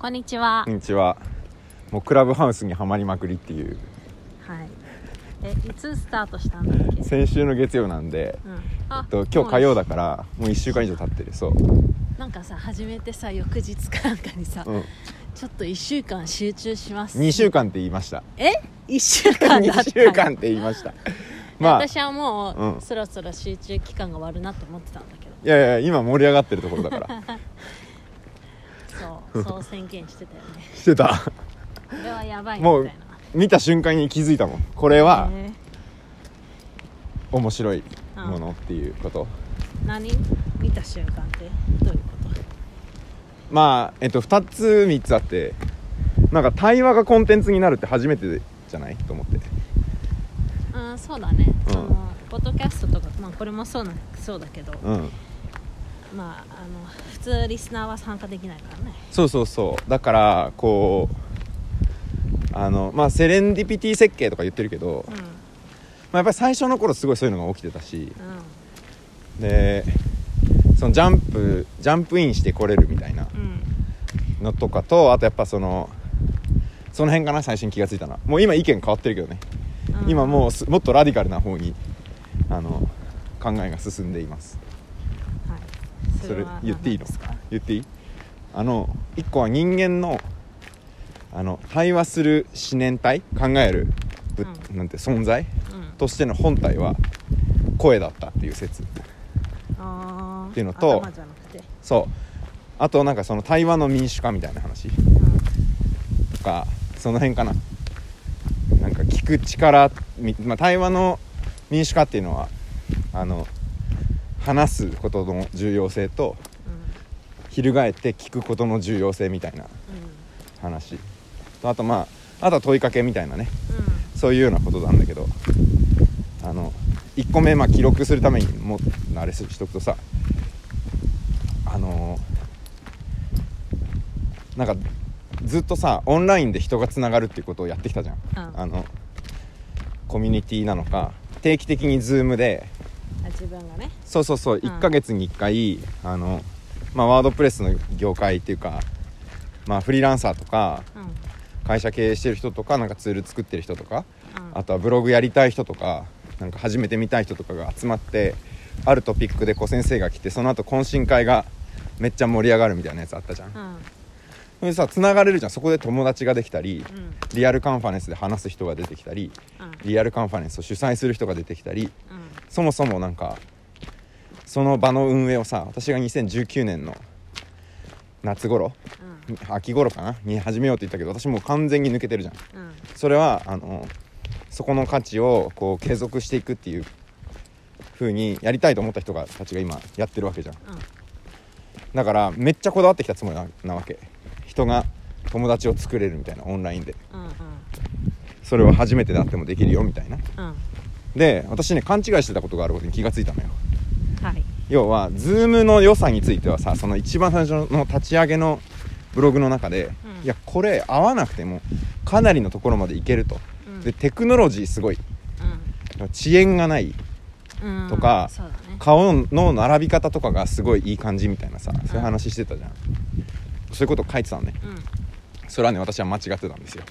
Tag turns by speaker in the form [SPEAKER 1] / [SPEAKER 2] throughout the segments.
[SPEAKER 1] こんにちは。
[SPEAKER 2] こんにちはもうクラブハウスにはまりまくりっていう
[SPEAKER 1] はい。え、いつスタートしたんだっけ？
[SPEAKER 2] 先週の月曜なんで、
[SPEAKER 1] うん。あ
[SPEAKER 2] えっと、今日火曜だからもう1週間以上経ってるそう、
[SPEAKER 1] なんかさ、初めてさ、翌日かなんかにさ、
[SPEAKER 2] うん、
[SPEAKER 1] ちょっと一週間集中します。
[SPEAKER 2] 2週。間って言いました
[SPEAKER 1] え、一週間だった。
[SPEAKER 2] 2週間って言いましたまあ
[SPEAKER 1] 私はもう、
[SPEAKER 2] うん
[SPEAKER 1] そろそろ集中期間が終わるなって思ってたんだけど。
[SPEAKER 2] いやいや今盛り上がってるところだから
[SPEAKER 1] そう、宣言してたよね。
[SPEAKER 2] してた。
[SPEAKER 1] これはやばいみた
[SPEAKER 2] も
[SPEAKER 1] いうな。
[SPEAKER 2] 見た瞬間に気づいたもん。これは
[SPEAKER 1] え
[SPEAKER 2] 面白いものっていうこと、
[SPEAKER 1] ー何？見た瞬間って？どういうこと？
[SPEAKER 2] まあえっと2つ3つあってなんか対話がコンテンツになるって初めてじゃない？と思って。
[SPEAKER 1] うん、そうだね。
[SPEAKER 2] うん。
[SPEAKER 1] その、ポッドキャストとか、まあこれもそうな、そうだけど、
[SPEAKER 2] うん。
[SPEAKER 1] まあ、あの、普通リスナーは参加できないからね。
[SPEAKER 2] そうそうそう。だからこうあのまあセレンディピティ設計とか言ってるけど、
[SPEAKER 1] うん。
[SPEAKER 2] まあ、やっぱり最初の頃すごいそういうのが起きてたし。
[SPEAKER 1] う
[SPEAKER 2] でそのジャンプジャンプインしてこれるみたいなのとかとあとやっぱそのその辺かな最初に気がついたのは。もう今意見変わってるけどね、
[SPEAKER 1] うん。
[SPEAKER 2] 今もうすもっとラディカルな方にあの考えが進んでいます。
[SPEAKER 1] はい
[SPEAKER 2] それ
[SPEAKER 1] は
[SPEAKER 2] 言っていいの？
[SPEAKER 1] 何ですか？
[SPEAKER 2] 言っていい？あの一個は人間のあの対話する思念体？考えるぶ、
[SPEAKER 1] う
[SPEAKER 2] なんて存在？
[SPEAKER 1] うん。
[SPEAKER 2] としての本体は声だったっていう説。っていうのとそう。あとなんかその対話の民主化みたいな話。とかその辺かな。なんか聞く力み、まあ、対話の民主化っていうのはあの話すことの重要性と
[SPEAKER 1] うん。
[SPEAKER 2] 翻って聞くことの重要性みたいな
[SPEAKER 1] うん。
[SPEAKER 2] あとまああとは問いかけみたいなね。
[SPEAKER 1] うん。
[SPEAKER 2] そういうようなことなんだけどあの1個目、まあ、記録するためにもあれしとくとさあのなんかずっとさオンラインで人がつながるっていうことをやってきたじゃん、
[SPEAKER 1] うん。
[SPEAKER 2] あのコミュニティなのか定期的に Zoom で
[SPEAKER 1] あ自分がね。
[SPEAKER 2] そうそうそう。
[SPEAKER 1] ん。
[SPEAKER 2] 1ヶ月に1回、あのまあ、ワードプレスの業界っていうか、まあ、フリーランサーとか
[SPEAKER 1] うん。
[SPEAKER 2] 会社経営してる人とかなんかツール作ってる人とか
[SPEAKER 1] うん。
[SPEAKER 2] あとはブログやりたい人とかなんか始めてみたい人とかが集まってあるトピックでこう先生が来てその後懇親会がめっちゃ盛り上がるみたいなやつあったじゃん、
[SPEAKER 1] うん。
[SPEAKER 2] それでさつながれるじゃん。そこで友達ができたり
[SPEAKER 1] うん。
[SPEAKER 2] リアルカンファレンスで話す人が出てきたり
[SPEAKER 1] うん。
[SPEAKER 2] リアルカンファレンスを主催する人が出てきたり
[SPEAKER 1] うん
[SPEAKER 2] そもそもなんかその場の運営をさ私が2019年の夏頃秋頃かなに始めようって言ったけど私もう完全に抜けてるじゃん。
[SPEAKER 1] うん。うん
[SPEAKER 2] それはあのそこの価値をこう継続していくっていう風にやりたいと思った人がたちが今やってるわけじゃん。だからめっちゃこだわってきたつもりななわけ。人が友達を作れるみたいなオンラインで。
[SPEAKER 1] うんうん。
[SPEAKER 2] それは初めてであってもできるよみたいな。
[SPEAKER 1] うん
[SPEAKER 2] で私ね勘違いしてたことがあることに気がついたのよ。
[SPEAKER 1] はい。
[SPEAKER 2] 要は Zoom の良さについてはさその一番最初の立ち上げのブログの中で、
[SPEAKER 1] うん。
[SPEAKER 2] いやこれ合わなくてもかなりのところまでいけると、
[SPEAKER 1] うん。
[SPEAKER 2] でテクノロジーすごい。遅延がない。
[SPEAKER 1] うん。
[SPEAKER 2] とか
[SPEAKER 1] ね。
[SPEAKER 2] 顔の並び方とかがすごいいい感じみたいなさそういう話してたじゃん、そういうこと書いてたのね。
[SPEAKER 1] うん。
[SPEAKER 2] それはね私は間違ってたんですよ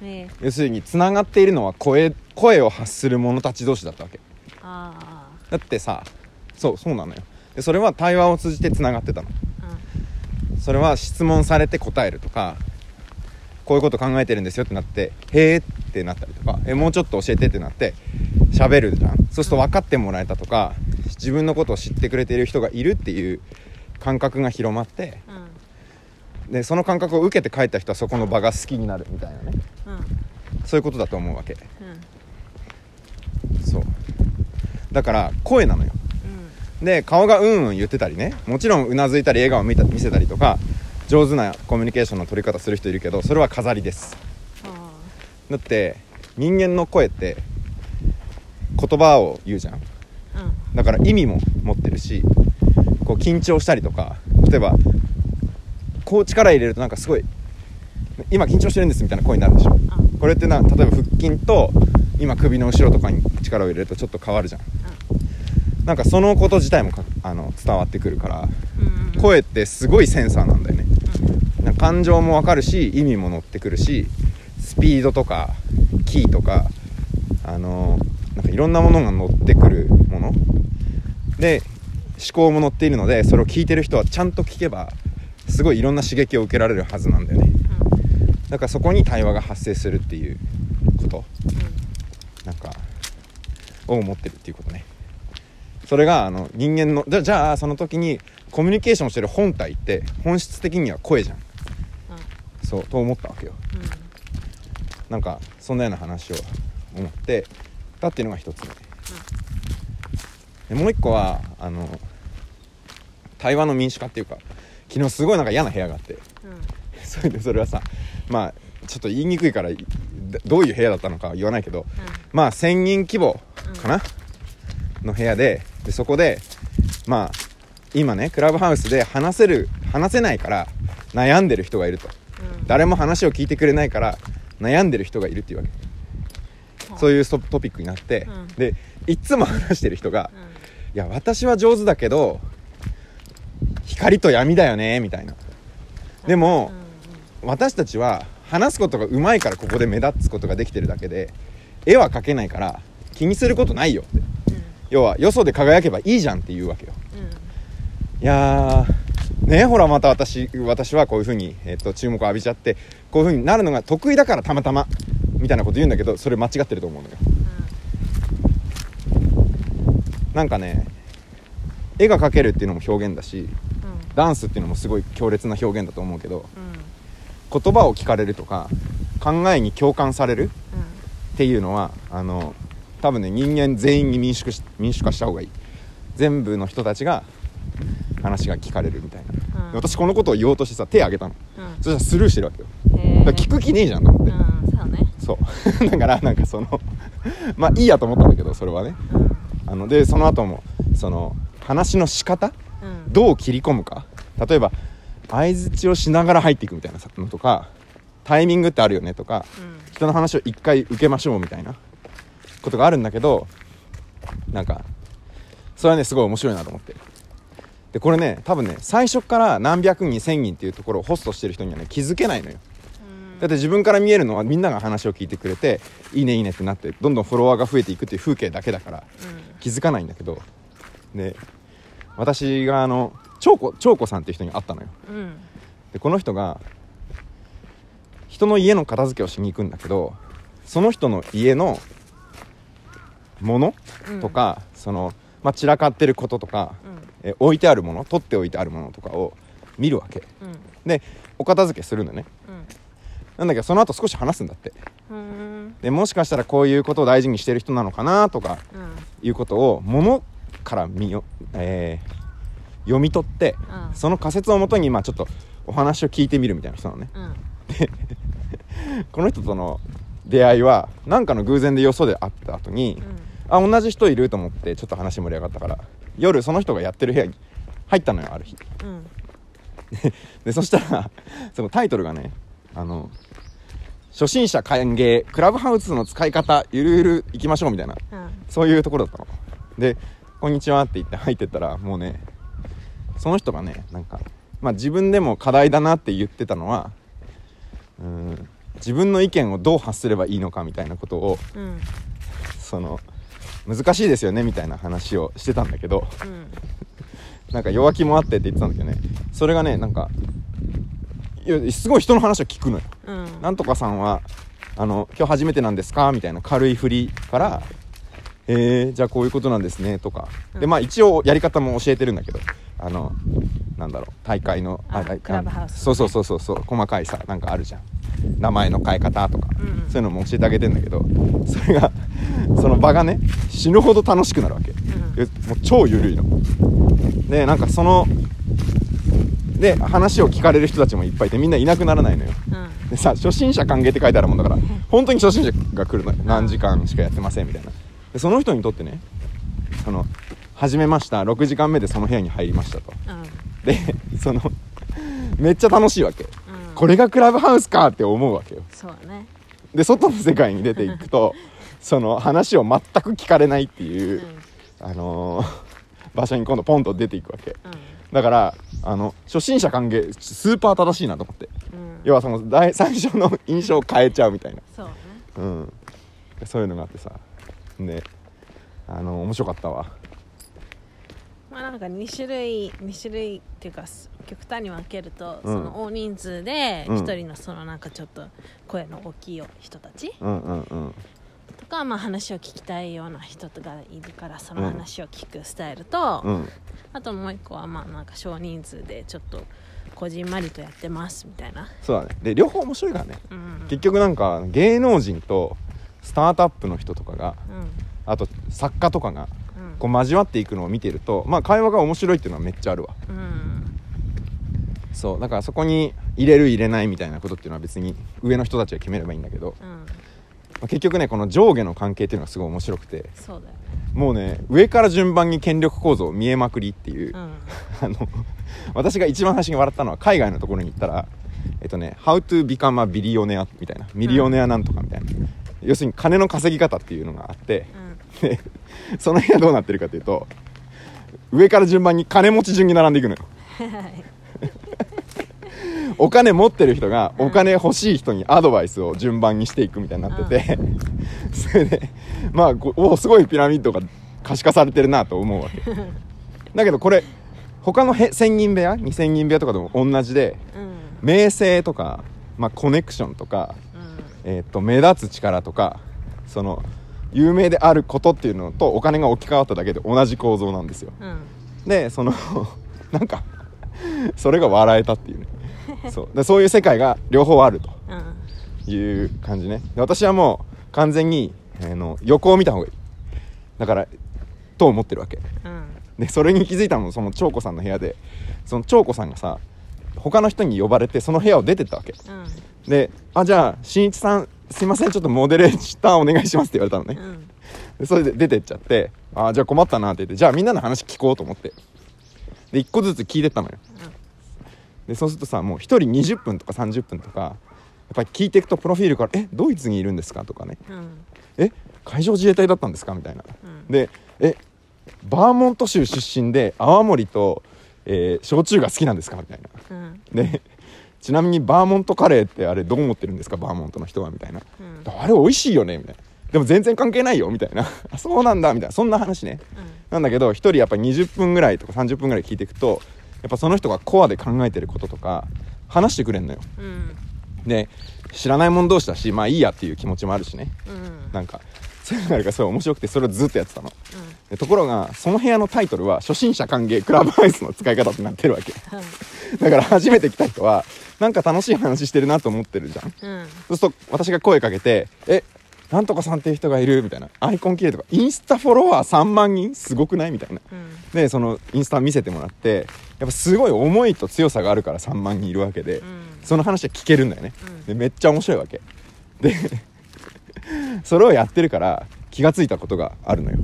[SPEAKER 1] ねえ。
[SPEAKER 2] 要するにつながっているのは声声を発する者たち同士だったわけ。
[SPEAKER 1] あ
[SPEAKER 2] だってさそうそうなのよ。でそれは対話を通じてつながってたの。
[SPEAKER 1] あ
[SPEAKER 2] それは質問されて答えるとかこういうこと考えてるんですよってなってへーってなったりとかえもうちょっと教えてってなって喋るじゃん。そうすると分かってもらえたとか自分のことを知ってくれている人がいるっていう感覚が広まって
[SPEAKER 1] うんうん
[SPEAKER 2] でその感覚を受けて帰った人はそこの場が好きになるみたいなね。
[SPEAKER 1] うん。
[SPEAKER 2] そういうことだと思うわけ。
[SPEAKER 1] うん。
[SPEAKER 2] そう。だから声なのよ。
[SPEAKER 1] うん。
[SPEAKER 2] で顔がうんうん言ってたりね。もちろんうなずいたり笑顔を見た見せたりとか上手なコミュニケーションの取り方する人いるけどそれは飾りです。
[SPEAKER 1] あ
[SPEAKER 2] だって人間の声って言葉を言うじゃん。だから意味も持ってるしこう緊張したりとか例えばこう力入れるとなんかすごい今緊張してるんですみたいな声になるでしょ。
[SPEAKER 1] うん。
[SPEAKER 2] これってな例えば腹筋と今首の後ろとかに力を入れるとちょっと変わるじゃん。なんかそのこと自体もかあの伝わってくるから
[SPEAKER 1] うん。うん
[SPEAKER 2] 声ってすごいセンサーなんだよね。なんか感情もわかるし意味も乗ってくるしスピードとかキーとかあのなんかいろんなものが乗ってくるもの。で思考も乗っているのでそれを聞いてる人はちゃんと聞けばすごいいろんな刺激を受けられるはずなんだよね。だからそこに対話が発生するっていうこと。なんかを思ってるっていうことね。それがあの人間のじゃじゃあその時にコミュニケーションしてる本体って本質的には声じゃん。そうと思ったわけよ。
[SPEAKER 1] うん
[SPEAKER 2] なんかそんなような話を思ってたっていうのが一つ目。でもう一個はあの対話の民主化っていうか昨日すごいなんか嫌な部屋があって。
[SPEAKER 1] うん。
[SPEAKER 2] それでそれはさまあちょっと言いにくいからだどういう部屋だったのかは言わないけどまあ1000人規模かな、の部屋ででそこでまあ今ねクラブハウスで話せる話せないから悩んでる人がいると。
[SPEAKER 1] うん。
[SPEAKER 2] 誰も話を聞いてくれないから悩んでる人がいるっていうわけ。そういうトトピックになって、
[SPEAKER 1] うん。
[SPEAKER 2] でいっつも話してる人が
[SPEAKER 1] うん「
[SPEAKER 2] いや私は上手だけど光と闇だよね」みたいな。でも私たちは話すことがうまいからここで目立つことができてるだけで絵は描けないから気にすることないよって。
[SPEAKER 1] うん。うん
[SPEAKER 2] 要はよそで輝けばいいじゃんって言うわけよ。
[SPEAKER 1] うん。
[SPEAKER 2] いやーねほらまた私私はこういうふうに、えっと注目を浴びちゃってこういうふうになるのが得意だからたまたまみたいなこと言うんだけどそれ間違ってると思うのよ。なんかね絵が描けるっていうのも表現だし
[SPEAKER 1] うん
[SPEAKER 2] ダンスっていうのもすごい強烈な表現だと思うけど
[SPEAKER 1] うん。
[SPEAKER 2] 言葉を聞かれるとか考えに共感される
[SPEAKER 1] うん。
[SPEAKER 2] っていうのはあの多分ね人間全員に民主化し民主化した方がいい。全部の人たちが話が聞かれるみたいな、
[SPEAKER 1] うん。
[SPEAKER 2] で私このことを言おうとしてさ手挙げたの。
[SPEAKER 1] うん。
[SPEAKER 2] そしたらスルーしてるわけよ。だ聞く気ねえじゃんと思って、
[SPEAKER 1] うんそうね。
[SPEAKER 2] そう。だからなんかそのまあいいやと思ったんだけどそれはね。
[SPEAKER 1] うん。
[SPEAKER 2] あのでその後もその話の仕方？
[SPEAKER 1] うん。
[SPEAKER 2] どう切り込むか？例えば相づちをしながら入っていくみたいなのとかタイミングってあるよねとか
[SPEAKER 1] うん。
[SPEAKER 2] 人の話を一回受けましょうみたいなことがあるんだけどなんかそれはねすごい面白いなと思って。でこれね多分ね最初から何百人千人っていうところをホストしてる人にはね気づけないのよ。だって自分から見えるのはみんなが話を聞いてくれていいねいいねってなってどんどんフォロワーが増えていくっていう風景だけだから気づかないんだけど。で私があの長子長子さんっていう人に会ったのよ。
[SPEAKER 1] うん。うん
[SPEAKER 2] でこの人が人の家の片付けをしに行くんだけどその人の家のもの
[SPEAKER 1] うん。
[SPEAKER 2] とか、その、まあ、散らかってることとか、え置いてあるもの取っておいてあるものとかを見るわけ。
[SPEAKER 1] うん。
[SPEAKER 2] でお片付けするのね。なんだけどその後少し話すんだって。
[SPEAKER 1] うんうん。
[SPEAKER 2] でもしかしたらこういうことを大事にしてる人なのかなとか
[SPEAKER 1] うん。
[SPEAKER 2] いうことをものから見よ、えー読み取って
[SPEAKER 1] うん。
[SPEAKER 2] その仮説をもとにまあちょっとお話を聞いてみるみたいな人なのね。
[SPEAKER 1] うん。
[SPEAKER 2] この人との出会いは何かの偶然でよそで会った後に、あ同じ人いると思ってちょっと話盛り上がったから夜その人がやってる部屋に入ったのよある日。
[SPEAKER 1] うん。
[SPEAKER 2] でそしたらそのタイトルがねあの初心者歓迎クラブハウスの使い方ゆるゆる行きましょうみたいな
[SPEAKER 1] うん。
[SPEAKER 2] そういうところだったの。で「こんにちは」って言って入ってったらもうねその人がねなんかまあ自分でも課題だなって言ってたのはうん自分の意見をどう発すればいいのかみたいなことを
[SPEAKER 1] うん。
[SPEAKER 2] その難しいですよねみたいな話をしてたんだけど
[SPEAKER 1] うん。
[SPEAKER 2] なんか弱気もあってって言ってたんだけどねそれがねなんかいやすごい人の話を聞くのよ。
[SPEAKER 1] うん。
[SPEAKER 2] なんとかさんはあの今日初めてなんですかみたいな軽い振りからえー、じゃあこういうことなんですねとか、でまあ一応やり方も教えてるんだけどあのなんだろう大会の
[SPEAKER 1] あ
[SPEAKER 2] 大
[SPEAKER 1] クラブハウス
[SPEAKER 2] そうそうそうそうそう細かいさなんかあるじゃん。名前の変え方とか、
[SPEAKER 1] うん
[SPEAKER 2] そういうのも教えてあげてんだけどそれがその場がね死ぬほど楽しくなるわけ、
[SPEAKER 1] ん
[SPEAKER 2] えもう超緩いの。でなんかそので話を聞かれる人たちもいっぱいいてみんないなくならないのよ。
[SPEAKER 1] うん。
[SPEAKER 2] でさ初心者歓迎って書いてあるもんだから本当に初心者が来るのよ。何時間しかやってませんみたいな。でその人にとってねその始めました。6時間目でその部屋に入りましたと。
[SPEAKER 1] うん。
[SPEAKER 2] でそのめっちゃ楽しいわけ。
[SPEAKER 1] うん。
[SPEAKER 2] これがクラブハウスかって思うわけよ。
[SPEAKER 1] そうだね。
[SPEAKER 2] で外の世界に出ていくと その話を全く聞かれないっていうう、あのー場所に今度ポンと出ていくわけ。
[SPEAKER 1] ん。
[SPEAKER 2] だからあの初心者歓迎スーパー正しいなと思って。
[SPEAKER 1] うん。
[SPEAKER 2] 要はその第最初の印象を変えちゃうみたいな。
[SPEAKER 1] そうね。
[SPEAKER 2] うん。そういうのがあってさ。であの面白かったわ
[SPEAKER 1] まあなんか2種類2種類っていうかす極端に分けると、
[SPEAKER 2] うん。
[SPEAKER 1] その大人数で
[SPEAKER 2] うん。
[SPEAKER 1] 1人のそのなんかちょっと声の大きい人たち
[SPEAKER 2] うんうんうん。
[SPEAKER 1] とか、まあ、話を聞きたいような人がいるからその話を聞くスタイルと、
[SPEAKER 2] うん。
[SPEAKER 1] あともう一個はまあなんか少人数でちょっとこじんまりとやってますみたいな、
[SPEAKER 2] そうだね。で両方面白いからね。
[SPEAKER 1] うん、
[SPEAKER 2] 結局なんか芸能人とスタートアップの人とかがあと作家とかが
[SPEAKER 1] うん
[SPEAKER 2] こう交わっていくのを見てるとまあ会話が面白いっていうのはめっちゃあるわ。
[SPEAKER 1] うん。うん
[SPEAKER 2] そうだからそこに入れる入れないみたいなことっていうのは別に上の人たちが決めればいいんだけど、
[SPEAKER 1] うん。
[SPEAKER 2] まあ結局ねこの上下の関係っていうのがすごい面白くて
[SPEAKER 1] そうだよね。
[SPEAKER 2] もうね上から順番に権力構造見えまくりっていう、
[SPEAKER 1] うん。
[SPEAKER 2] あの私が一番最初に笑ったのは海外のところに行ったらえっとね「How to become a billionaire」みたいなミリオネアなんとかみたいな、要するに金の稼ぎ方っていうのがあってでその部屋どうなってるかというと上から順番に金持ち順に並んでいくのよ。お金持ってる人がお金欲しい人にアドバイスを順番にしていくみたいになってて、それでまあこおすごいピラミッドが可視化されてるなと思うわけ。だけどこれ他のへ1000人部屋2000人部屋とかでも同じで
[SPEAKER 1] うん。
[SPEAKER 2] 名声とか、まあ、コネクションとか、
[SPEAKER 1] うん。
[SPEAKER 2] えー、と目立つ力とかその有名であることっていうのとお金が置き換わっただけで同じ構造なんですよ。
[SPEAKER 1] うん。
[SPEAKER 2] でその なんかそれが笑えたっていうね。そう。でそういう世界が両方あると。
[SPEAKER 1] うん。
[SPEAKER 2] いう感じね。で私はもう完全に、えーの横を見た方がいい。だからと思ってるわけ。
[SPEAKER 1] うん。
[SPEAKER 2] でそれに気づいたのもその長子さんの部屋で。その長子さんがさ他の人に呼ばれてその部屋を出てったわけ。
[SPEAKER 1] うん。
[SPEAKER 2] で「あじゃあしんいちさんすいませんちょっとモデレーターお願いします」って言われたのね。
[SPEAKER 1] うん。
[SPEAKER 2] でそれで出てっちゃって「あじゃあ困ったな」って言ってじゃあみんなの話聞こうと思って。で1個ずつ聞いてったのよ。でそうするとさもう1人20分とか30分とかやっぱり聞いていくとプロフィールから「えドイツにいるんですか?」とかね。
[SPEAKER 1] うん「
[SPEAKER 2] え海上自衛隊だったんですか?」みたいな。
[SPEAKER 1] うん。
[SPEAKER 2] で「えバーモント州出身で泡盛と、えー焼酎が好きなんですか?」みたいな。
[SPEAKER 1] うん。
[SPEAKER 2] でちなみにバーモントカレーってあれどう思ってるんですか？バーモントの人はみたいな。
[SPEAKER 1] うん。
[SPEAKER 2] あれ美味しいよね。みたいな。でも全然関係ないよ。みたいな。あそうなんだ。みたいな。そんな話ね。なんだけど1人やっぱ20分ぐらいとか30分ぐらい聞いていくとやっぱその人がコアで考えてることとか話してくれんのよ。
[SPEAKER 1] うん。
[SPEAKER 2] で知らない者同士だしまあいいやっていう気持ちもあるしね。
[SPEAKER 1] うん。
[SPEAKER 2] なんかそういうのがあるからすごい面白くてそれをずっとやってたの。でところがその部屋のタイトルは初心者歓迎クラブハウスの使い方ってなってるわけ だから初めて来た人はなんか楽しい話してるなと思ってるじゃん。
[SPEAKER 1] うん。うん
[SPEAKER 2] そうすると私が声かけて「えなんとかさんっていう人がいる」みたいな「アイコン綺麗とか。インスタフォロワー3万人すごくない?」みたいな。
[SPEAKER 1] うん。
[SPEAKER 2] でそのインスタ見せてもらってやっぱすごい思いと強さがあるから3万人いるわけで、
[SPEAKER 1] うん。
[SPEAKER 2] その話は聞けるんだよね、
[SPEAKER 1] うん。
[SPEAKER 2] でめっちゃ面白いわけ。で それをやってるから気がついたことがあるのよ。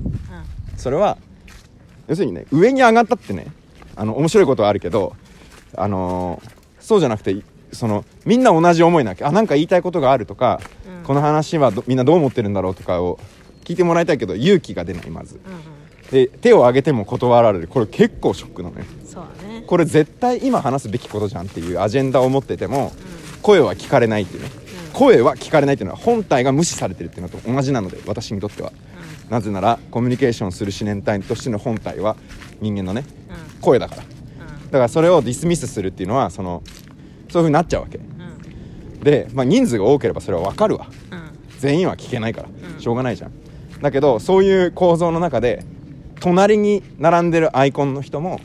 [SPEAKER 2] それは要するにね上に上がったってねあの面白いことはあるけどあのーそうじゃなくてそのみんな同じ思いなわけあなんか言いたいことがあるとか、
[SPEAKER 1] うん。
[SPEAKER 2] この話はどみんなどう思ってるんだろうとかを聞いてもらいたいけど勇気が出ないまず。
[SPEAKER 1] うんうん。
[SPEAKER 2] で手を挙げても断られる。これ結構ショックなのよ。
[SPEAKER 1] ね。
[SPEAKER 2] これ絶対今話すべきことじゃんっていうアジェンダを持ってても声は聞かれないっていうね。声は聞かれないっていうのは本体が無視されてるっていうのと同じなので私にとっては。なぜならコミュニケーションする思念体としての本体は人間のね
[SPEAKER 1] うんうん。
[SPEAKER 2] 声だからだからそれをディスミスするっていうのはそのそういう風になっちゃうわけ。
[SPEAKER 1] うん。
[SPEAKER 2] で、まあ、人数が多ければそれは分かるわ。
[SPEAKER 1] うん。
[SPEAKER 2] 全員は聞けないから。
[SPEAKER 1] うん。
[SPEAKER 2] しょうがないじゃん。だけどそういう構造の中で隣に並んでるアイコンの人も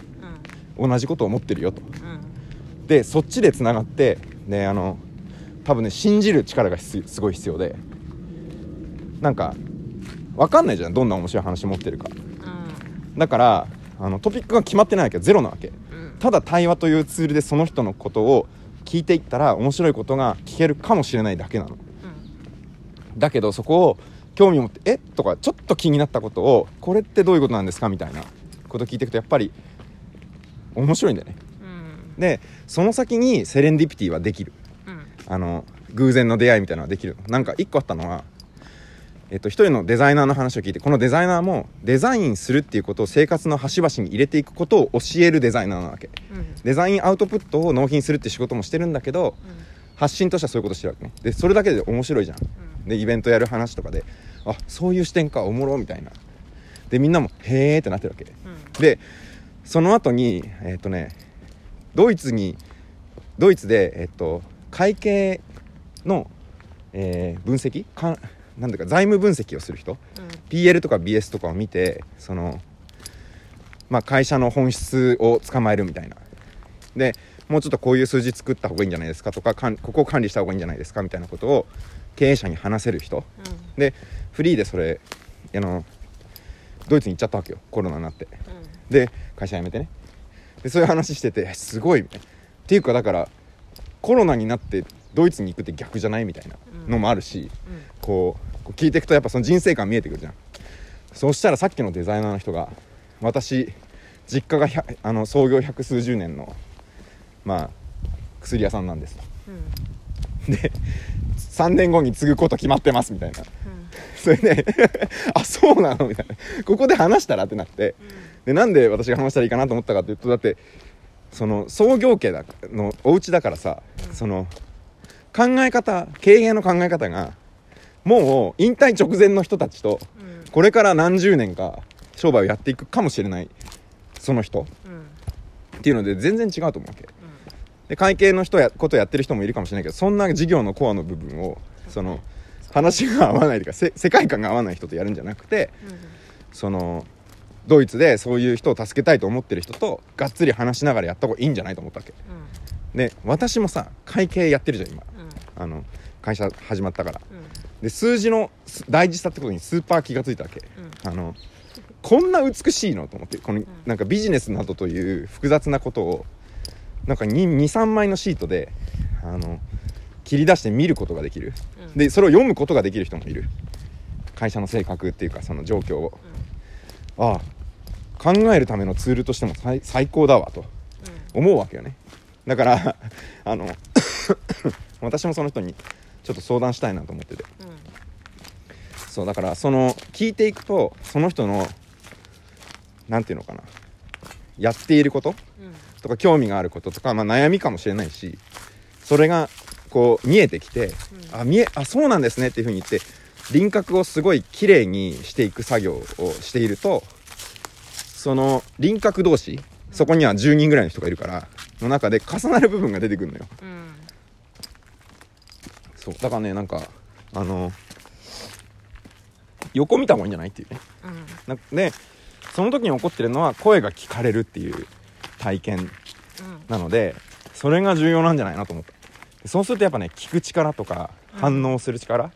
[SPEAKER 1] うん。
[SPEAKER 2] 同じことを思ってるよと。
[SPEAKER 1] うん。
[SPEAKER 2] でそっちでつながってであの多分ね信じる力が必すごい必要で。なんか分かんないじゃん。どんな面白い話持ってるか。
[SPEAKER 1] うん。
[SPEAKER 2] だからあのトピックが決まってないわけ。ゼロなわけ。
[SPEAKER 1] うん
[SPEAKER 2] ただ対話というツールでその人のことを聞いていったら面白いことが聞けるかもしれないだけなの。だけどそこを興味を持って「えとかちょっと気になったことを「これってどういうことなんですか?」みたいなことを聞いていくとやっぱり面白いんだよね。
[SPEAKER 1] うん。
[SPEAKER 2] でその先にセレンディピティはできる。
[SPEAKER 1] うん。
[SPEAKER 2] あの偶然の出会いみたいなのができる。なんか一個あったのはえっと、一人のデザイナーの話を聞いてこのデザイナーもデザインするっていうことを生活の端々に入れていくことを教えるデザイナーなわけ。
[SPEAKER 1] うん。
[SPEAKER 2] デザインアウトプットを納品するって仕事もしてるんだけど発信としてはそういうことしてるわけね。でそれだけで面白いじゃん。
[SPEAKER 1] うん。
[SPEAKER 2] でイベントやる話とかであそういう視点かおもろみたいな。でみんなもへーってなってるわけ。
[SPEAKER 1] うん。
[SPEAKER 2] でその後にえっ、とねドイツにドイツでえっ、と会計の、えー分析かなんだか財務分析をする人。PL とか BS とかを見てそのまあ会社の本質を捕まえるみたいな。でもうちょっとこういう数字作った方がいいんじゃないですかとかかんここを管理した方がいいんじゃないですかみたいなことを経営者に話せる人。
[SPEAKER 1] うん。
[SPEAKER 2] でフリーでそれあのドイツに行っちゃったわけよ。コロナになって。
[SPEAKER 1] うん。
[SPEAKER 2] で会社辞めてね。でそういう話しててえすごい。っていうかだからコロナになってドイツに行くって逆じゃないみたいなのもあるし、
[SPEAKER 1] うん。
[SPEAKER 2] こう聞いていくとやっぱその人生観見えてくるじゃん。そうしたらさっきのデザイナーの人が私実家が100あの創業百数十年のまあ薬屋さんなんです。と
[SPEAKER 1] うん。
[SPEAKER 2] で3年後に継ぐこと決まってますみたいな。
[SPEAKER 1] うん。
[SPEAKER 2] それで あそうなの？みたいな。ここで話したらってなって。でなんで私が話したらいいかなと思ったかというとだってその創業家だのお家だからさ、
[SPEAKER 1] うん。
[SPEAKER 2] その考え方経営の考え方がもう引退直前の人たちと
[SPEAKER 1] うん。
[SPEAKER 2] これから何十年か商売をやっていくかもしれないその人。
[SPEAKER 1] うん。
[SPEAKER 2] っていうので全然違うと思うわけ。で会計の人やことやってる人もいるかもしれないけどそんな事業のコアの部分をその話が合わないというかせ世界観が合わない人とやるんじゃなくてそのドイツでそういう人を助けたいと思ってる人とがっつり話しながらやった方がいいんじゃないと思ったわけで私もさ会計やってるじゃん今。あの会社始まったから。で数字のす大事さってことにスーパー気がついたわけ。あのこんな美しいのと思ってこのなんかビジネスなどという複雑なことをなんか23枚のシートであの切り出して見ることができる。でそれを読むことができる人もいる。会社の性格っていうかその状況を。ああ考えるためのツールとしても最最高だわと思うわけよねだから あの 私もその人にちょっと相談したいなと思ってて。そうだからその聞いていくとその人のなんていうのかな。やっていることとか興味があることとか、まあ、悩みかもしれないしそれがこう見えてきて、あ見えあそうなんですねっていうふうに言って輪郭をすごい綺麗にしていく作業をしているとその輪郭同士そこには10人ぐらいの人がいるからの中で重なる部分が出てくるのよ。そう。だからねなんかあの横見た方がいいんじゃないっていうね。なでその時に起こってるのは声が聞かれるっていう体験なのでそれが重要なんじゃないなと思った。そうするとやっぱね聞く力とか
[SPEAKER 1] うん。
[SPEAKER 2] 反応する力っ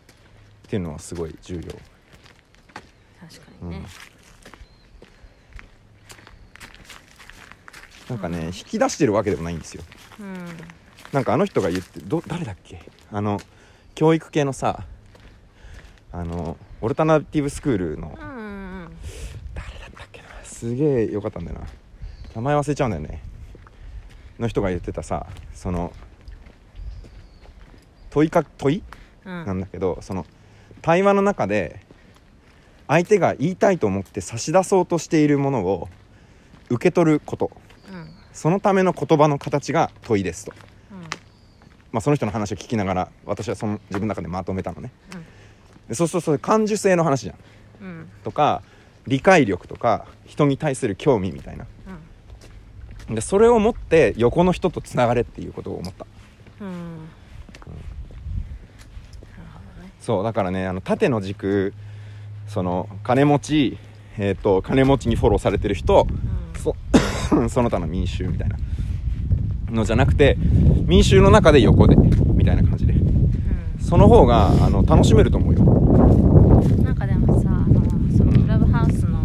[SPEAKER 2] ていうのはすごい重要。
[SPEAKER 1] 確かにね
[SPEAKER 2] なんかね引き出してるわけでもないんですよ。
[SPEAKER 1] うん
[SPEAKER 2] なんかあの人が言ってど誰だっけ？あの教育系のさあのオルタナティブスクールの
[SPEAKER 1] うん
[SPEAKER 2] 誰だったっけな？すげえ良かったんだよな。名前忘れちゃうんだよね。の人が言ってたさその問いか問い
[SPEAKER 1] うん
[SPEAKER 2] なんだけどその対話の中で相手が言いたいと思って差し出そうとしているものを受け取ること。そのための言葉の形が問いですと、
[SPEAKER 1] うん。
[SPEAKER 2] まあ、その人の話を聞きながら私はその自分の中でまとめたのね。
[SPEAKER 1] うん。
[SPEAKER 2] でそうするとそれ感受性の話じゃん。
[SPEAKER 1] うん。
[SPEAKER 2] とか理解力とか人に対する興味みたいな。
[SPEAKER 1] うん。
[SPEAKER 2] でそれを持って横の人とつながれっていうことを思った。
[SPEAKER 1] うん。
[SPEAKER 2] そうだからねあの縦の軸その金持ちえっ、と金持ちにフォローされてる人
[SPEAKER 1] うん。
[SPEAKER 2] そ その他の民衆みたいな。のじゃなくて民衆の中で横でみたいな感じで。その方があの楽しめると思うよ。
[SPEAKER 1] うんなんかでもさあのそのクラブハウスの、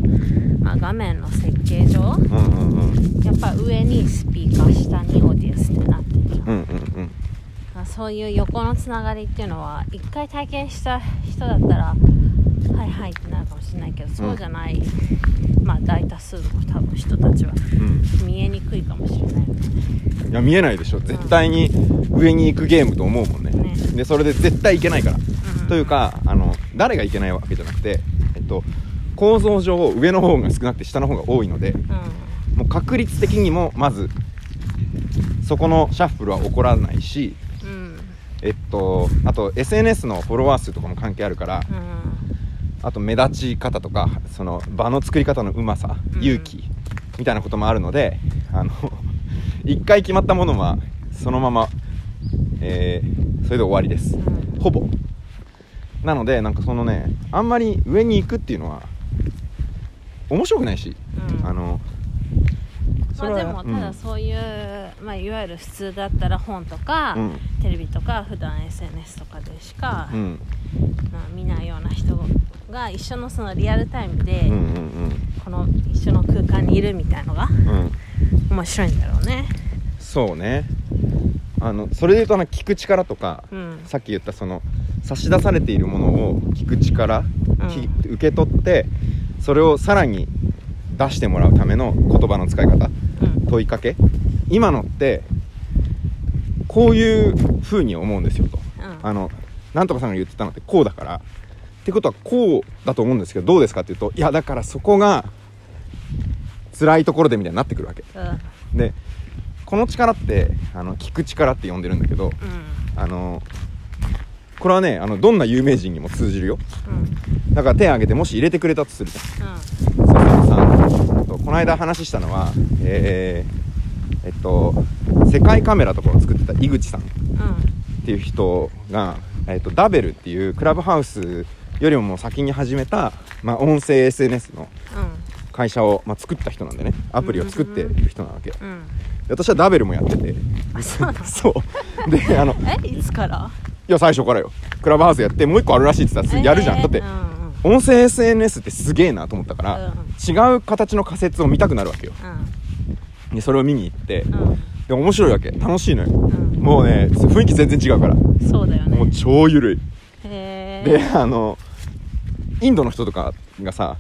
[SPEAKER 1] まあ、画面の設計上
[SPEAKER 2] うんうんうん。
[SPEAKER 1] やっぱ上にスピーカー下にオーディエンスってなってるじゃん。
[SPEAKER 2] うんうんうん。
[SPEAKER 1] まあそういう横のつながりっていうのは一回体験した人だったらはいはいってなるかもしれないけどそうじゃない、まあ大多数の多分人たちは
[SPEAKER 2] うん。
[SPEAKER 1] 見えにくいかもしれないよね。
[SPEAKER 2] いや見えないでしょ。絶対に上に行くゲームと思うもんね。
[SPEAKER 1] ね。
[SPEAKER 2] でそれで絶対いけないから。
[SPEAKER 1] うん。
[SPEAKER 2] というかあの誰がいけないわけじゃなくて、えっと、構造上上の方が少なくて下の方が多いので
[SPEAKER 1] うん。
[SPEAKER 2] もう確率的にもまずそこのシャッフルは起こらないし
[SPEAKER 1] うん。
[SPEAKER 2] えっとあと SNS のフォロワー数とかも関係あるから
[SPEAKER 1] うん
[SPEAKER 2] あと目立ち方とかその場の作り方のうまさ
[SPEAKER 1] うん。
[SPEAKER 2] 勇気みたいなこともあるのであの 一回決まったものはそのまま、えーそれで終わりです。
[SPEAKER 1] うん。
[SPEAKER 2] ほぼ。なのでなんかそのねあんまり上に行くっていうのは面白くないし、
[SPEAKER 1] うん。
[SPEAKER 2] あの
[SPEAKER 1] まあでもただ
[SPEAKER 2] うん。
[SPEAKER 1] そういう、まあ、いわゆる普通だったら本とか、
[SPEAKER 2] うん。
[SPEAKER 1] テレビとか普段 SNS とかでしか、
[SPEAKER 2] うん。
[SPEAKER 1] まあ、見ないような人が一緒のそのリアルタイムで、
[SPEAKER 2] うんうん
[SPEAKER 1] この一緒の空間にいるみたいのが
[SPEAKER 2] うん。うん
[SPEAKER 1] 面白いんだろうね。
[SPEAKER 2] そうね。あのそれで言うとあの聞く力とか、
[SPEAKER 1] うん。
[SPEAKER 2] さっき言ったその差し出されているものを聞く力、き受け取ってそれをさらに出してもらうための言葉の使い方。
[SPEAKER 1] うん
[SPEAKER 2] 問いかけ？今のってこういう風に思うんですよと。
[SPEAKER 1] うん。
[SPEAKER 2] あのなんとかさんが言ってたのってこうだから。ってことはこうだと思うんですけどどうですかっていうといやだからそこが辛いところでみたいになってくるわけ。
[SPEAKER 1] うん。
[SPEAKER 2] でこの力ってあの聞く力って呼んでるんだけど
[SPEAKER 1] うん。
[SPEAKER 2] あのこれはねあのどんな有名人にも通じるよ。
[SPEAKER 1] うん。
[SPEAKER 2] だから手挙げてもし入れてくれたとするじゃんこの間話したのはえー、えっと世界カメラとかを作ってた井口さん。っていう人が、えっと、ダベルっていうクラブハウスよりももう先に始めた、まあ、音声 SNS の会社を、まあ、作った人なんでね。アプリを作っている人なわけ、で
[SPEAKER 1] うん。うん。
[SPEAKER 2] 私はダベルもやってて。
[SPEAKER 1] あそうなの？
[SPEAKER 2] そう。であの
[SPEAKER 1] えいつから？
[SPEAKER 2] いや最初からよ。クラブハウスやってもう一個あるらしいって言ったらやるじゃん、だって
[SPEAKER 1] えーうんうん
[SPEAKER 2] 音声 SNS ってすげえなと思ったから、
[SPEAKER 1] うん。
[SPEAKER 2] 違う形の仮説を見たくなるわけよ。でそれを見に行って、
[SPEAKER 1] うん。
[SPEAKER 2] で面白いわけ。楽しいのよ、
[SPEAKER 1] うん。
[SPEAKER 2] もうね雰囲気全然違うから、
[SPEAKER 1] うんそうだよ
[SPEAKER 2] もう
[SPEAKER 1] ね
[SPEAKER 2] 超ゆるい。
[SPEAKER 1] へえ
[SPEAKER 2] であのインドの人とかがさ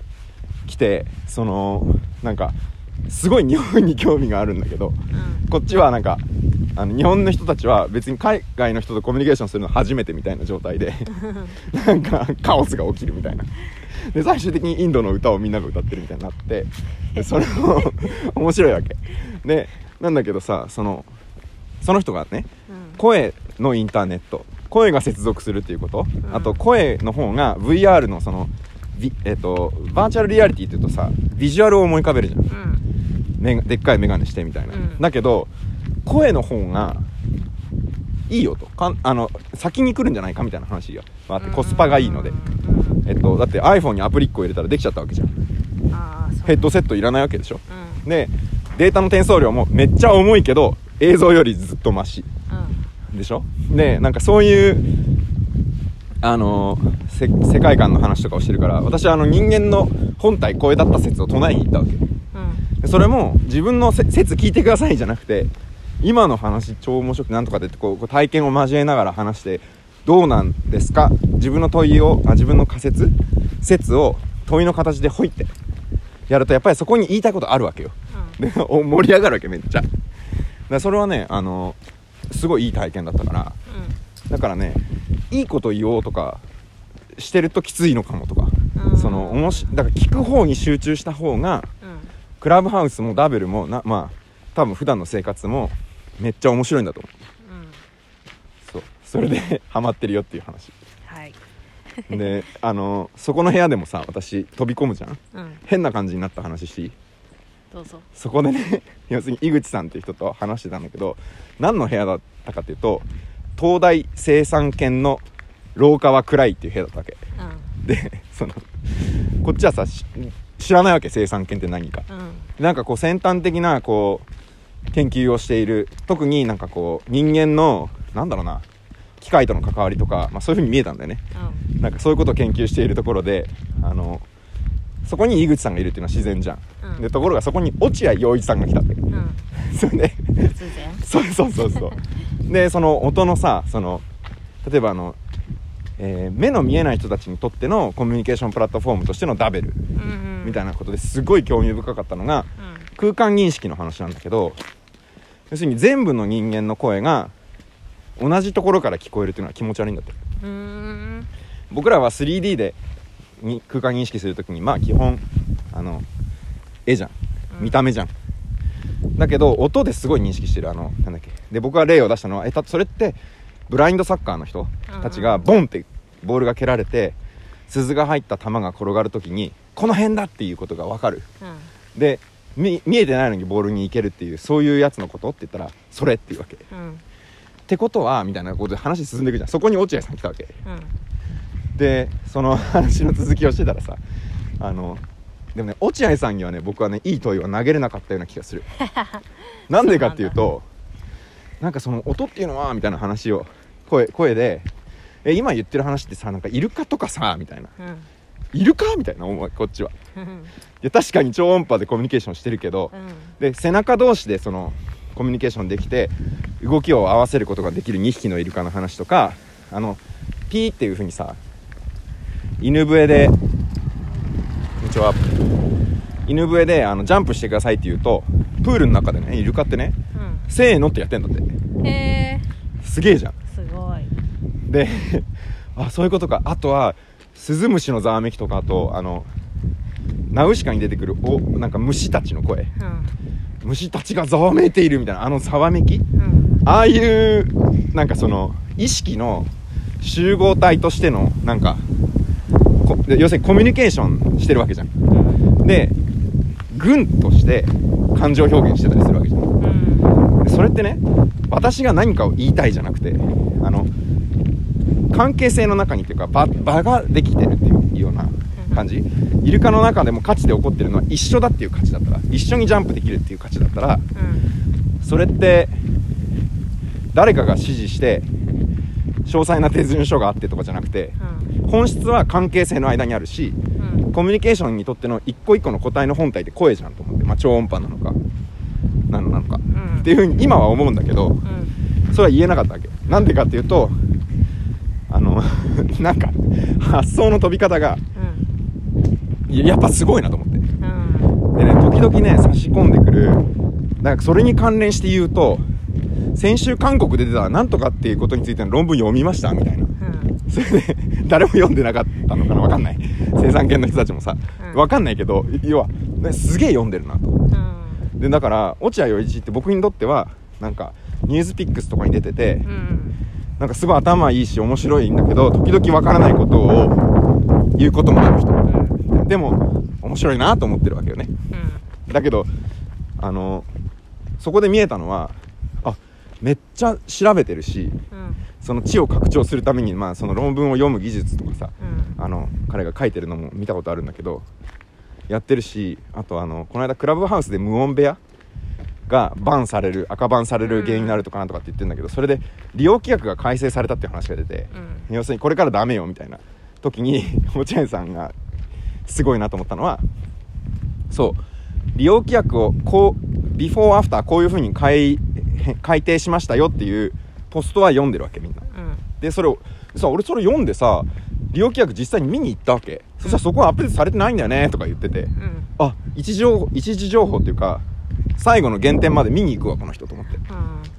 [SPEAKER 2] 来てそのなんかすごい日本に興味があるんだけど
[SPEAKER 1] うん。
[SPEAKER 2] こっちはなんかあの日本の人たちは別に海外の人とコミュニケーションするの初めてみたいな状態で なんかカオスが起きるみたいな。で最終的にインドの歌をみんなが歌ってるみたいになってでそれも 面白いわけ。でなんだけどさそのその人がね
[SPEAKER 1] うん。
[SPEAKER 2] 声のインターネット声が接続するっていうこと、
[SPEAKER 1] うん。
[SPEAKER 2] あと声の方が VR のそのビ,、えっとバーチャルリアリティっていうとさビジュアルを思い浮かべるじゃん。
[SPEAKER 1] うん
[SPEAKER 2] でっかい眼鏡してみたいな、
[SPEAKER 1] うん。
[SPEAKER 2] だけど声の方がいいよと。かんあの先に来るんじゃないかみたいな話があってコスパがいいので、
[SPEAKER 1] うん。
[SPEAKER 2] えっと、だって iPhone にアプリ1個入れたらできちゃったわけじゃん。ヘッドセットいらないわけでしょ。
[SPEAKER 1] うん。
[SPEAKER 2] でデータの転送量もめっちゃ重いけど映像よりずっとマシ。
[SPEAKER 1] うん。
[SPEAKER 2] でしょ？でなんかそういうあのせ世界観の話とかをしてるから私はあの人間の本体声だった説を唱えに行ったわけそれも自分のせ説聞いてくださいじゃなくて今の話超面白くてなんとかでってこう体験を交えながら話してどうなんですか？自分の問いをあ自分の仮説？説を問いの形でほいってやるとやっぱりそこに言いたいことあるわけよ。
[SPEAKER 1] うん。
[SPEAKER 2] 盛り上がるわけめっちゃ。でそれはねあのすごいいい体験だったからだからねいいこと言おうとかしてるときついのかもとか、
[SPEAKER 1] うん。
[SPEAKER 2] そのおもしだから聞く方に集中した方が
[SPEAKER 1] うん
[SPEAKER 2] クラブハウスもダブルもなまあ多分普段の生活もめっちゃ面白いんだと思う。
[SPEAKER 1] うん。
[SPEAKER 2] そう。それで ハマってるよっていう話。
[SPEAKER 1] はい。
[SPEAKER 2] であのそこの部屋でもさ私飛び込むじゃん。
[SPEAKER 1] うん。
[SPEAKER 2] 変な感じになった話していい？
[SPEAKER 1] どうぞ。
[SPEAKER 2] そこでね 要するに井口さんっていう人と話してたんだけど何の部屋だったかっていうと東大生産研の廊下は暗いっていう部屋だったわけ。
[SPEAKER 1] うん。
[SPEAKER 2] でそのこっちはさし知らないわけ生産研って何か。
[SPEAKER 1] うん。
[SPEAKER 2] なんかこう先端的なこう研究をしている特になんかこう人間のなんだろうな機械との関わりとか、まあ、そういう風に見えたんだよね。
[SPEAKER 1] うん。
[SPEAKER 2] なんかそういうことを研究しているところであのそこに井口さんがいるっていうのは自然じゃん、
[SPEAKER 1] うん。
[SPEAKER 2] でところがそこに落合陽一さんが来たんだけど
[SPEAKER 1] うん。
[SPEAKER 2] それで そうそうそうそう。でその音のさその例えばあの、えー目の見えない人たちにとってのコミュニケーションプラットフォームとしてのダベル。
[SPEAKER 1] うんうん
[SPEAKER 2] みたいなことですごい興味深かったのが空間認識の話なんだけど要するに全部の人間の声が同じところから聞こえるっていうのは気持ち悪いんだって。僕らは 3D でに空間認識するときにまあ基本あの絵じゃん。
[SPEAKER 1] うん。
[SPEAKER 2] 見た目じゃん、だけど音ですごい認識してるあのなんだっけ。で僕が例を出したのはえたそれってブラインドサッカーの人たちがボンってボールが蹴られて鈴が入った球が転がる時にこの辺だっていうことが分かる。
[SPEAKER 1] うん。
[SPEAKER 2] で見見えてないのにボールに行けるっていうそういうやつのことって言ったらそれっていうわけ。っ
[SPEAKER 1] うん。
[SPEAKER 2] てことはみたいなことで話進んでいくじゃん。そこに落合さん来たわけ。
[SPEAKER 1] うん。
[SPEAKER 2] でその話の続きをしてたらさあのでもね落合さんにはね僕はねいい問いは投げれなかったような気がする。なんでかっていうとなんかその音っていうのはみたいな話を声声でえ今言ってる話ってさなんかイルカとかさみたいな。
[SPEAKER 1] うん
[SPEAKER 2] イルカみたいな思いこっちは。
[SPEAKER 1] うん。
[SPEAKER 2] いや確かに超音波でコミュニケーションしてるけど
[SPEAKER 1] うん。
[SPEAKER 2] で背中同士でそのコミュニケーションできて動きを合わせることができる2匹のイルカの話とかあのピーっていう風にさ犬笛でこんにちは。犬笛であのジャンプしてくださいって言うとプールの中でねイルカってねせーのってやってんだって。
[SPEAKER 1] うんへえ
[SPEAKER 2] すげえじゃん。
[SPEAKER 1] すごい。
[SPEAKER 2] であそういうことか。あとはスズムシのざわめきとかあとあのナウシカに出てくるおなんか虫たちの声。
[SPEAKER 1] うん。
[SPEAKER 2] 虫たちがざわめいているみたいなあのざわめき？
[SPEAKER 1] うん。
[SPEAKER 2] ああいうなんかその意識の集合体としてのなんかこ要するにコミュニケーションしてるわけじゃん。
[SPEAKER 1] うん。
[SPEAKER 2] で軍として感情表現してたりするわけじゃん。
[SPEAKER 1] うん。
[SPEAKER 2] でそれってね私が何かを言いたいじゃなくてあの関係性の中にっていうか場場ができてるっていうような感じ。イルカの中でも価値で起こってるのは一緒だっていう価値だったら一緒にジャンプできるっていう価値だったら
[SPEAKER 1] うん。
[SPEAKER 2] それって誰かが指示して詳細な手順書があってとかじゃなくて本質は関係性の間にあるし
[SPEAKER 1] うん。
[SPEAKER 2] コミュニケーションにとっての一個一個の個体の本体って声じゃんと思って、まあ、超音波なのか何なのか。
[SPEAKER 1] うん。
[SPEAKER 2] っていうふうに今は思うんだけど
[SPEAKER 1] うん。
[SPEAKER 2] それは言えなかったわけ。なんでかっていうとあの なんか発想の飛び方が
[SPEAKER 1] うん。
[SPEAKER 2] いややっぱすごいなと思って。
[SPEAKER 1] うん。
[SPEAKER 2] でね時々ね差し込んでくるなんかそれに関連して言うと先週韓国で出たなんとかっていうことについての論文読みましたみたいな。
[SPEAKER 1] うん。
[SPEAKER 2] それで誰も読んでなかったのかなわかんない。生産犬の人たちもさ。
[SPEAKER 1] うん。
[SPEAKER 2] わかんないけど要は、ね、すげえ読んでるなと。
[SPEAKER 1] うん。
[SPEAKER 2] でだから落合陽一って僕にとってはなんかニュースピックスとかに出てて
[SPEAKER 1] うん
[SPEAKER 2] なんかすごい頭いいし面白いんだけど時々わからないことを言うこともある人
[SPEAKER 1] うん
[SPEAKER 2] でも面白いなと思ってるわけよね。
[SPEAKER 1] うん。
[SPEAKER 2] だけどあのそこで見えたのはあめっちゃ調べてるし
[SPEAKER 1] うん。
[SPEAKER 2] その知を拡張するために、まあ、その論文を読む技術とかさ
[SPEAKER 1] うん。
[SPEAKER 2] あの彼が書いてるのも見たことあるんだけどやってるしあとあのこの間クラブハウスで無音部屋がバンされる赤バンされる原因になるとかなんとかって言ってるんだけどそれで利用規約が改正されたっていう話が出て
[SPEAKER 1] うん。
[SPEAKER 2] 要するにこれからダメよみたいな時に 落合さんがすごいなと思ったのはそう。利用規約をこうビフォーアフターこういうふうに改改定しましたよっていうポストは読んでるわけみんな。
[SPEAKER 1] うん。
[SPEAKER 2] でそれをさ俺それ読んでさ利用規約実際に見に行ったわけ。そしたらそこはアップデートされてないんだよねとか言ってて。
[SPEAKER 1] うん。
[SPEAKER 2] あ一時情報一時情報っていうか最後の原点まで見に行くわこの人と思って。
[SPEAKER 1] うん。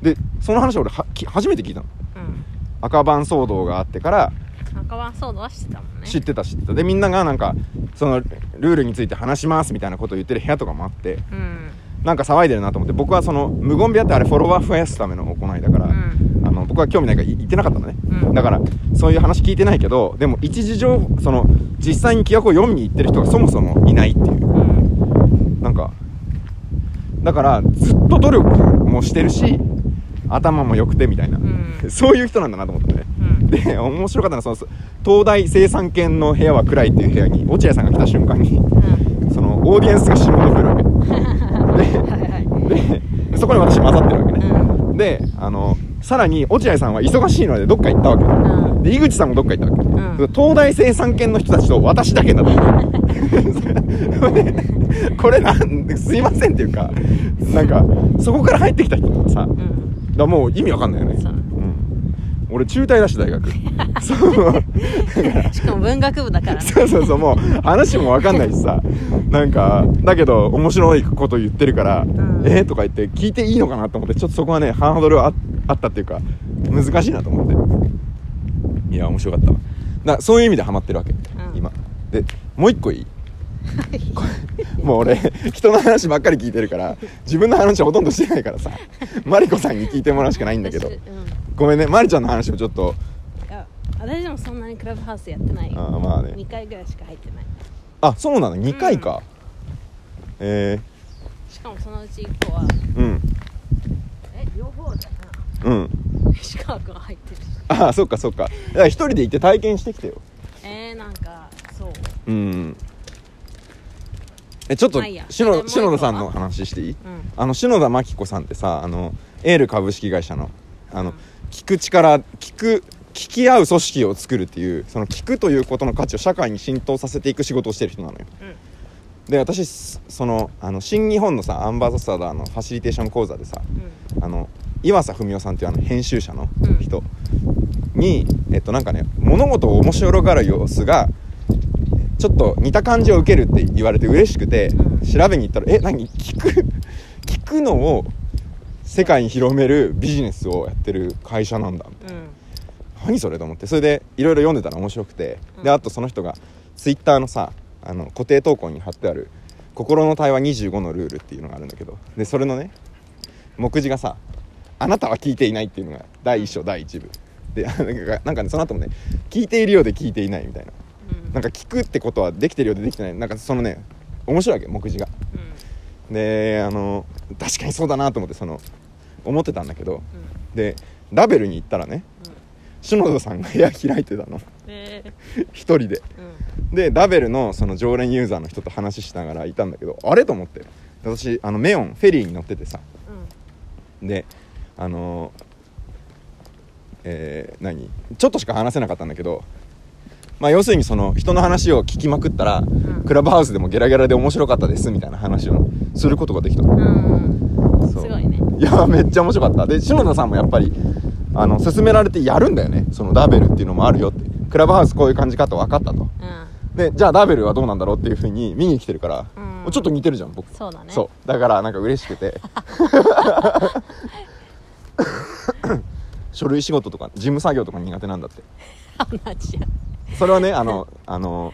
[SPEAKER 2] でその話を俺はき初めて聞いたの。
[SPEAKER 1] うん。
[SPEAKER 2] 赤番騒動があってから
[SPEAKER 1] 赤ワンソードは知ってたもんね。
[SPEAKER 2] 知ってた知ってた。でみんながなんかそのルールについて話しますみたいなことを言ってる部屋とかもあって
[SPEAKER 1] うん。
[SPEAKER 2] なんか騒いでるなと思って僕はその無言部屋ってあれフォロワー増やすための行いだから、
[SPEAKER 1] うん。
[SPEAKER 2] あの僕は興味ないからい行ってなかったのね、
[SPEAKER 1] うん。
[SPEAKER 2] だからそういう話聞いてないけどでも一時情報その実際に規約を読みに行ってる人がそもそもいないっていうだからずっと努力もしてるし頭も良くてみたいな、
[SPEAKER 1] うん。
[SPEAKER 2] そういう人なんだなと思ってね。
[SPEAKER 1] うん。
[SPEAKER 2] で面白かったのはその東大生産研の部屋は暗いっていう部屋に落合さんが来た瞬間に
[SPEAKER 1] うん。
[SPEAKER 2] そのオーディエンスが死ぬほど増えるわけ。
[SPEAKER 1] はいはい。
[SPEAKER 2] でそこに私混ざってるわけね、
[SPEAKER 1] うん。
[SPEAKER 2] であのさらに落合さんは忙しいのでどっか行ったわけ。
[SPEAKER 1] うん。
[SPEAKER 2] で井口さんもどっか行ったわけ、
[SPEAKER 1] うん。
[SPEAKER 2] 東大生産研の人たちと私だけだったで これなんすいませんっていうかなんかそこから入ってきた人とかさ
[SPEAKER 1] うん。
[SPEAKER 2] らもう意味わかんないよね。
[SPEAKER 1] そう。
[SPEAKER 2] うん、俺中退だし大学。そう。
[SPEAKER 1] しかも文学部だからね。
[SPEAKER 2] そうそうそうもう話もわかんないしさ。なんかだけど面白いこと言ってるから、
[SPEAKER 1] ん。
[SPEAKER 2] えーとか言って聞いていいのかなと思ってちょっとそこはねハードルはああったっていうか難しいなと思って。いや面白かったわ。だからそういう意味でハマってるわけ、
[SPEAKER 1] ん。
[SPEAKER 2] 今。でもう一個いいこ れもう俺人の話ばっかり聞いてるから自分の話ほとんどしてないからさマリコさんに聞いてもらうしかないんだけど。
[SPEAKER 1] 私うん。
[SPEAKER 2] ごめんねマリちゃんの話もちょっと。
[SPEAKER 1] 私でもそんなにクラブハウスやってない。よ
[SPEAKER 2] あーまあね。
[SPEAKER 1] 2回ぐらいしか入ってない。
[SPEAKER 2] あそうなの？2回か、え
[SPEAKER 1] しかもそのうち1個は。
[SPEAKER 2] ー、うん。
[SPEAKER 1] え両方だ
[SPEAKER 2] うん。
[SPEAKER 1] な石川君入ってる。し
[SPEAKER 2] ああそっかそっか。だから一人で行って体験してきてよ。
[SPEAKER 1] えー、なんかそう。
[SPEAKER 2] うんえちょっと
[SPEAKER 1] まあいいや。
[SPEAKER 2] 篠
[SPEAKER 1] でもう一個は。
[SPEAKER 2] 篠田さんの話していい？
[SPEAKER 1] うん。
[SPEAKER 2] あの篠田真紀子さんってさあのエール株式会社のあの、
[SPEAKER 1] うん
[SPEAKER 2] 聞く力聞く聞き合う組織を作るっていうその聞くということの価値を社会に浸透させていく仕事をしてる人なのよ。
[SPEAKER 1] うん。
[SPEAKER 2] で私すそのあの新日本のさアンバサダーのファシリテーション講座でさ
[SPEAKER 1] うん。
[SPEAKER 2] あの岩佐文夫さんっていうあの編集者の人に、えっとなんかね物事を面白がる様子がちょっと似た感じを受けるって言われて嬉しくて、
[SPEAKER 1] うん。
[SPEAKER 2] 調べに行ったらえ何？聞く聞くのを世界に広めるビジネスをやってる会社なんだ。
[SPEAKER 1] うん。
[SPEAKER 2] 何それと思って。それでいろいろ読んでたら面白くて、
[SPEAKER 1] うん。
[SPEAKER 2] であとその人がツイッターのさあの固定投稿に貼ってある「心の対話25のルール」っていうのがあるんだけどでそれのね目次がさ「あなたは聞いていない」っていうのが第1章第1部。でなんかねその後もね「聞いているようで聞いていない」みたいな。
[SPEAKER 1] うん
[SPEAKER 2] なんか聞くってことはできてるようでできてない。なんかそのね面白いわけ目次が。
[SPEAKER 1] うん。
[SPEAKER 2] であの確かにそうだなと思ってその思ってたんだけど。
[SPEAKER 1] うん。
[SPEAKER 2] でラベルに行ったらね
[SPEAKER 1] うん。
[SPEAKER 2] 篠田さんが部屋開いてたの。
[SPEAKER 1] え
[SPEAKER 2] 一人で。でラベルのその常連ユーザーの人と話しながらいたんだけどあれと思って。私あのメオンフェリーに乗っててさ。であのえー何？ちょっとしか話せなかったんだけどまあ要するにその人の話を聞きまくったら、
[SPEAKER 1] ん。
[SPEAKER 2] クラブハウスでもゲラゲラで面白かったですみたいな話をすることができた。の
[SPEAKER 1] うん。う。んすごいね。
[SPEAKER 2] いやめっちゃ面白かった。で篠田さんもやっぱりあの勧められてやるんだよね。そのラベルっていうのもあるよって。クラブハウスこういう感じかと分かったと。
[SPEAKER 1] うん。
[SPEAKER 2] でじゃあラベルはどうなんだろうっていうふうに見に来てるから、
[SPEAKER 1] うん。
[SPEAKER 2] ちょっと似てるじゃん僕。
[SPEAKER 1] そうだね。
[SPEAKER 2] そう。だからなんか嬉しくて。書類仕事とか事務作業とか苦手なんだって。
[SPEAKER 1] 同じや
[SPEAKER 2] それはねあの あの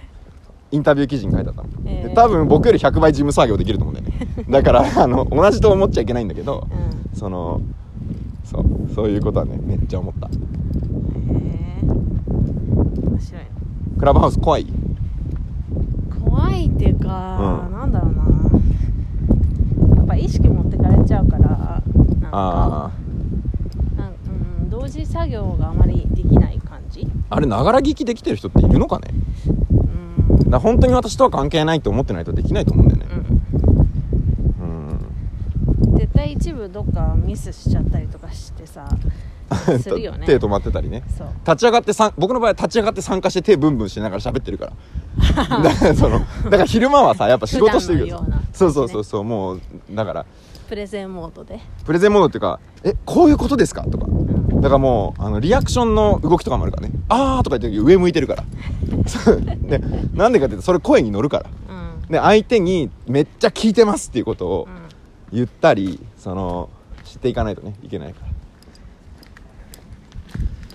[SPEAKER 2] インタビュー記事に書いてあったの、
[SPEAKER 1] えー。
[SPEAKER 2] で多分僕より100倍事務作業できると思うんだよね。だからあの同じと思っちゃいけないんだけど、
[SPEAKER 1] うん。
[SPEAKER 2] そのそうそういうことはねめっちゃ思った。
[SPEAKER 1] へえ面白い。ね
[SPEAKER 2] クラブハウス怖い？
[SPEAKER 1] 怖いっていうか、
[SPEAKER 2] うん。
[SPEAKER 1] なんだろうな。やっぱ意識持ってかれちゃうからなんか
[SPEAKER 2] あ
[SPEAKER 1] なんうん、同時作業があまりできない感じ？
[SPEAKER 2] ああれながら聞きできてる人っているのかね？
[SPEAKER 1] うん。
[SPEAKER 2] だ本当に私とは関係ないと思ってないとできないと思うんだよね。うん。
[SPEAKER 1] うん。絶対一部どっかミスしちゃったりとかしてさ するよね。
[SPEAKER 2] 手止まってたりね。
[SPEAKER 1] そう。
[SPEAKER 2] 立ち上がってさん僕の場合は立ち上がって参加して手ブンブンしながら喋ってるから。だからそのだから昼間はさやっぱ仕事してるけど
[SPEAKER 1] 普段のような
[SPEAKER 2] そうそうそうそうもうだから。
[SPEAKER 1] プレゼンモードで、
[SPEAKER 2] プレゼンモードっていうか「えこういうことですか?」とか。
[SPEAKER 1] うん、
[SPEAKER 2] だからもうあのリアクションの動きとかもあるからね「あー」とか言って上向いてるから。で なんでかっていうとそれ声に乗るから。
[SPEAKER 1] うん。
[SPEAKER 2] で相手に「めっちゃ聞いてます」っていうことを
[SPEAKER 1] うん。
[SPEAKER 2] 言ったりその知っていかないとねいけないか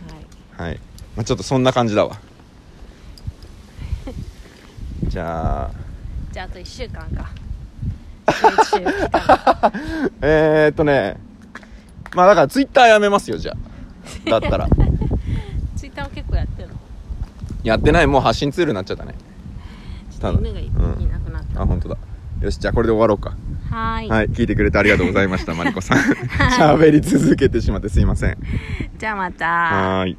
[SPEAKER 1] はい。
[SPEAKER 2] らはい、まあ、ちょっとそんな感じだわ。じゃあ。
[SPEAKER 1] じゃああと1週間か。11週間
[SPEAKER 2] えー、っとね。まあだからツイッターやめますよじゃあだったら。
[SPEAKER 1] ツイッターも結構やってるの？
[SPEAKER 2] やってない。もう発信ツールになっちゃったね。
[SPEAKER 1] ちょっと犬がい,、
[SPEAKER 2] うん
[SPEAKER 1] いなくなった。
[SPEAKER 2] あ本当だ。よしじゃあこれで終わろうか。
[SPEAKER 1] はーい。
[SPEAKER 2] はい。聞いてくれてありがとうございましたマリコさん。喋り続けてしまってすいません。
[SPEAKER 1] じゃあまた。
[SPEAKER 2] はーい